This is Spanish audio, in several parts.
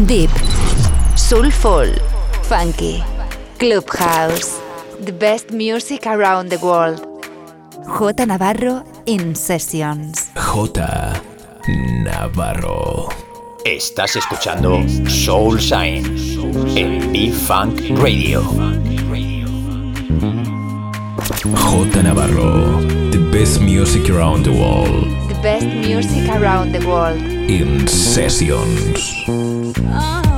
Deep, Soulful, Funky, Clubhouse, the best music around the world. J Navarro in Sessions. J Navarro. Estás escuchando Soul Shine en B-Funk Radio. J Navarro. The best music around the world. The best music around the world. In Sessions. Oh,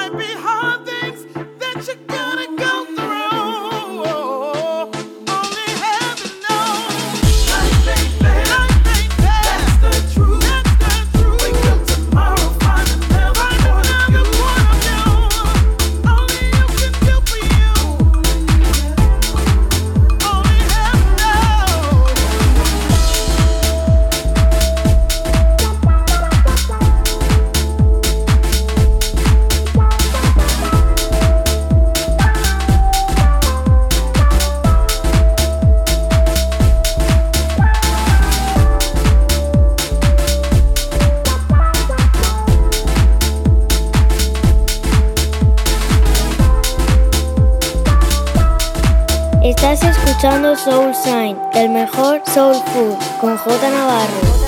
I be Soul Sign, el mejor soul food, con J Navarro.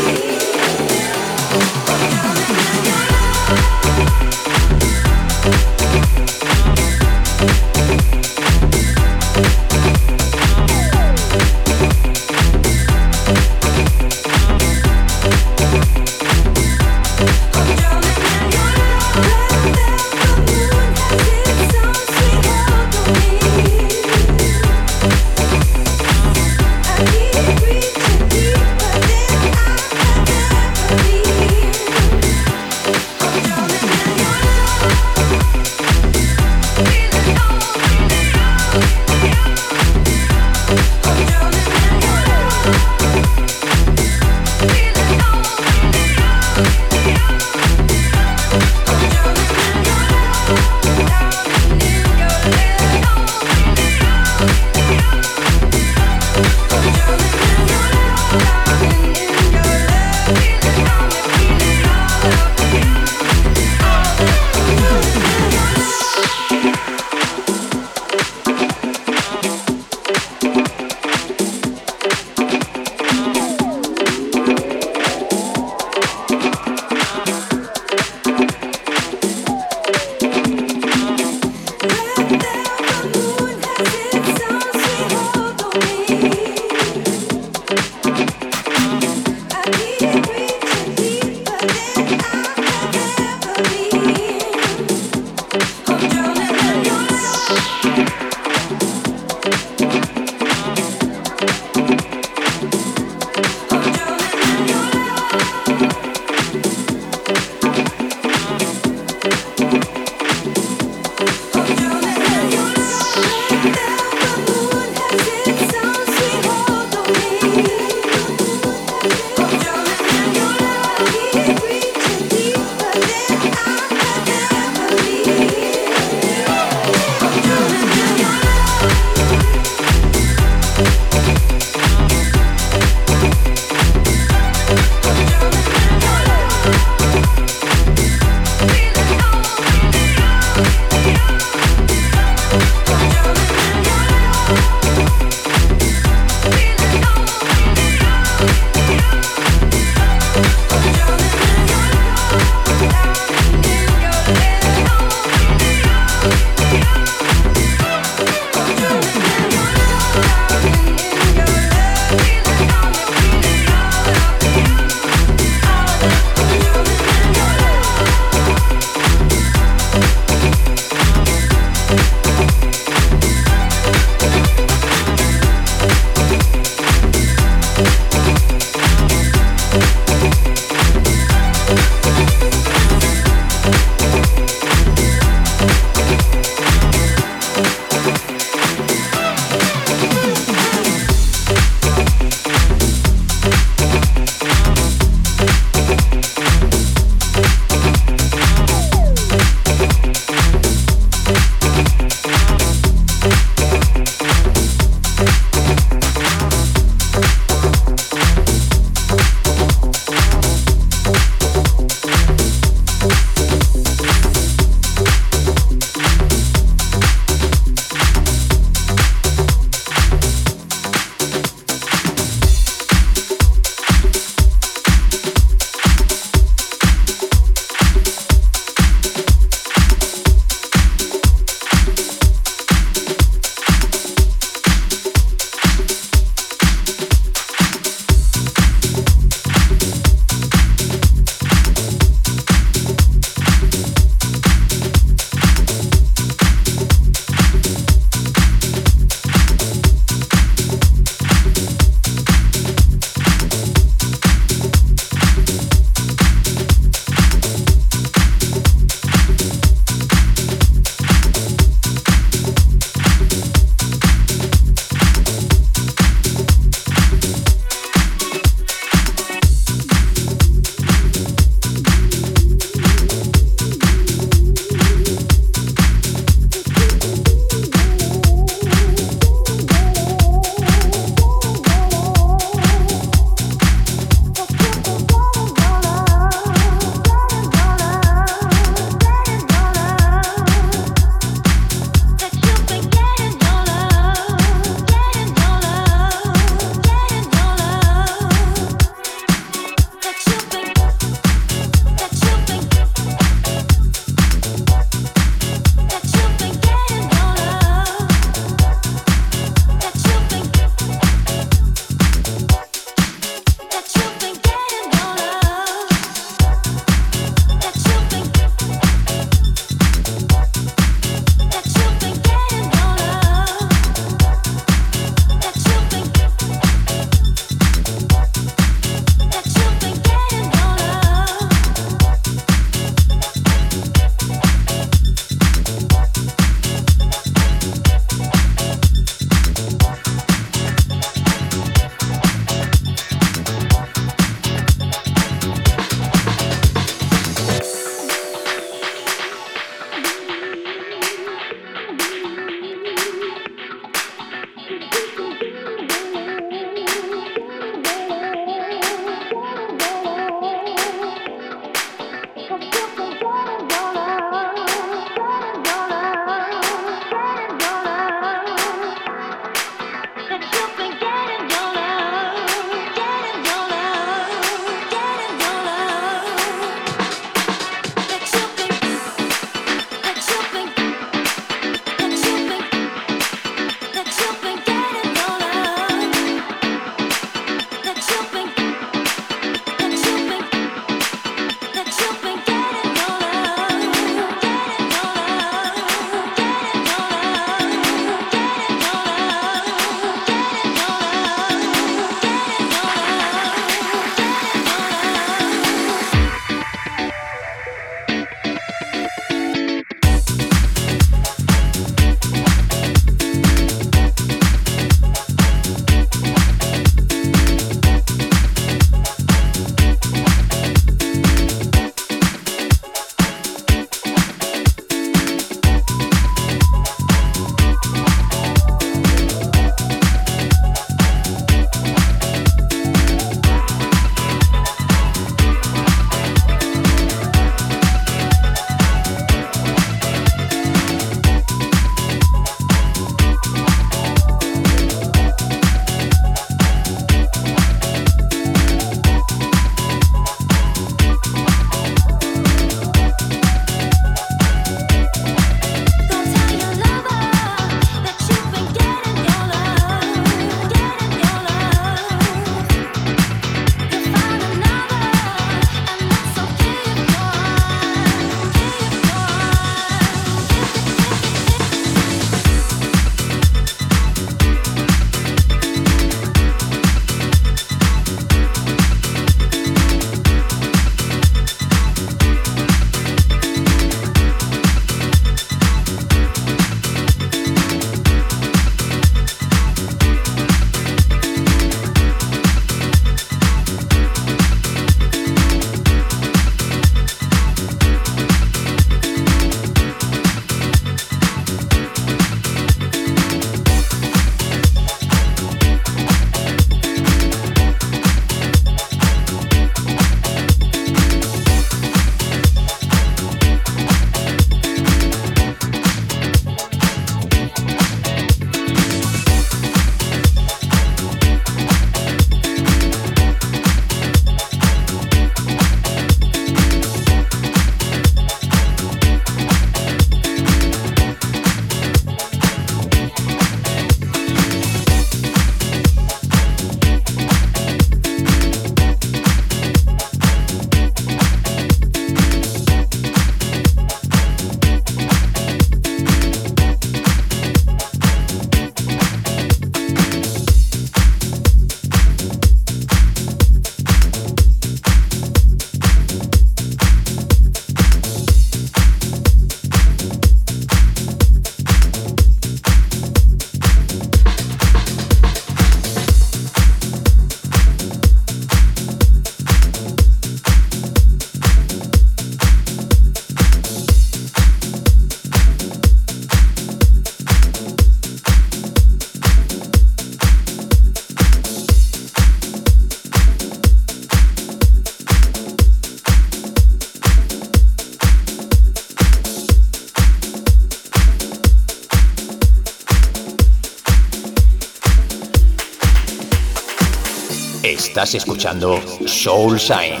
Estás escuchando Soul Sign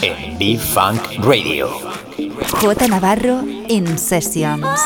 en B-Funk Radio. J. Navarro en Sessions.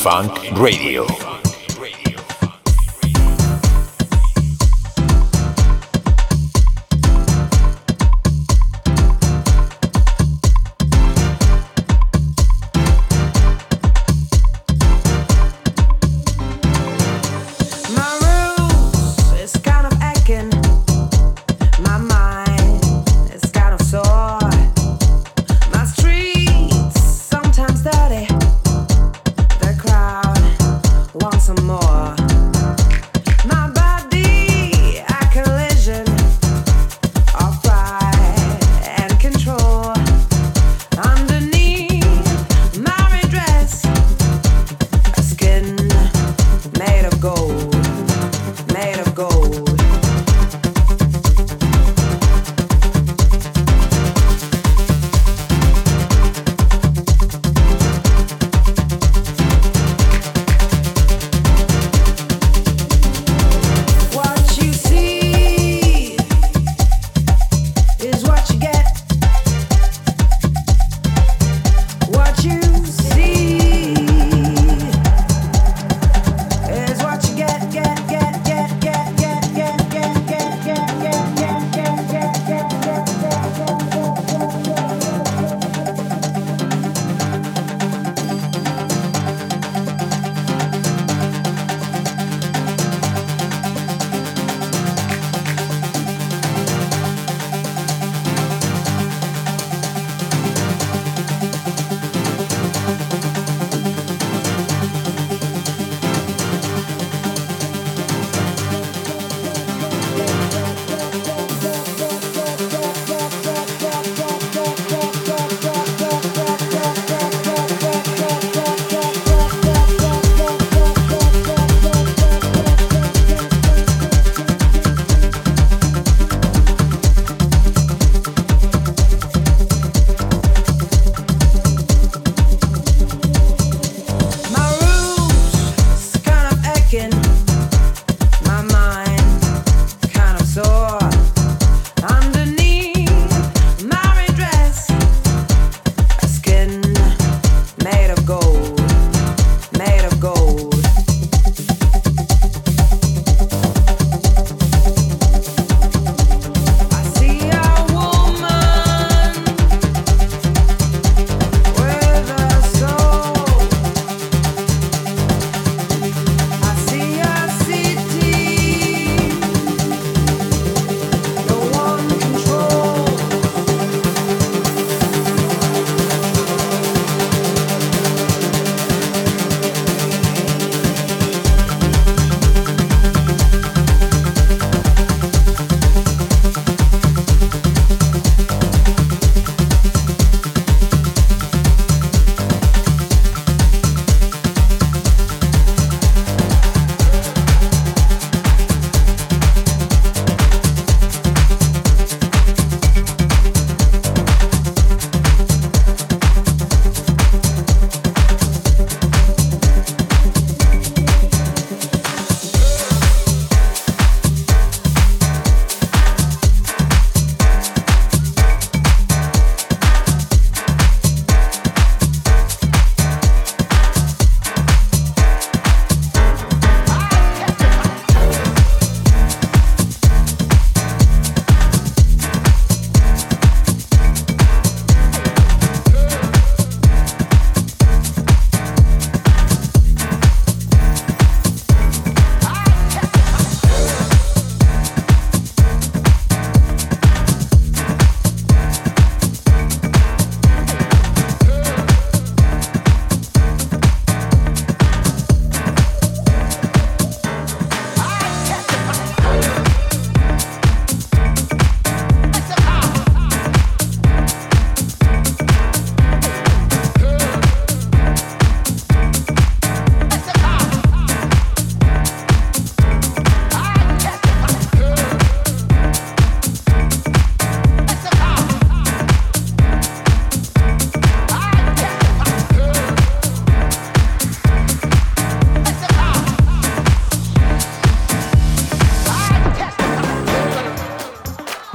B-Funk Radio.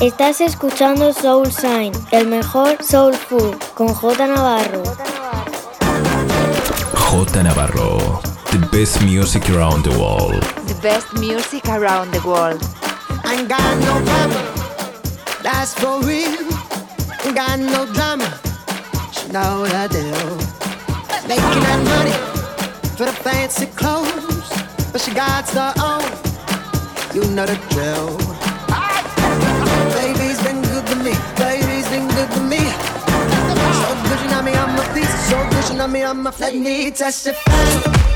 Estás escuchando Soul Sign, el mejor soul food, con J Navarro. J Navarro. The best music around the world. The best music around the world. Ain't got no problem, that's for real. Ain't got no drama, she know the deal. Making that money for the fancy clothes, but she got her own, you know the drill. me, baby, been good to me. So good, you know me, I'm a beast. So good, you know me, I'm a flat knee. Testify.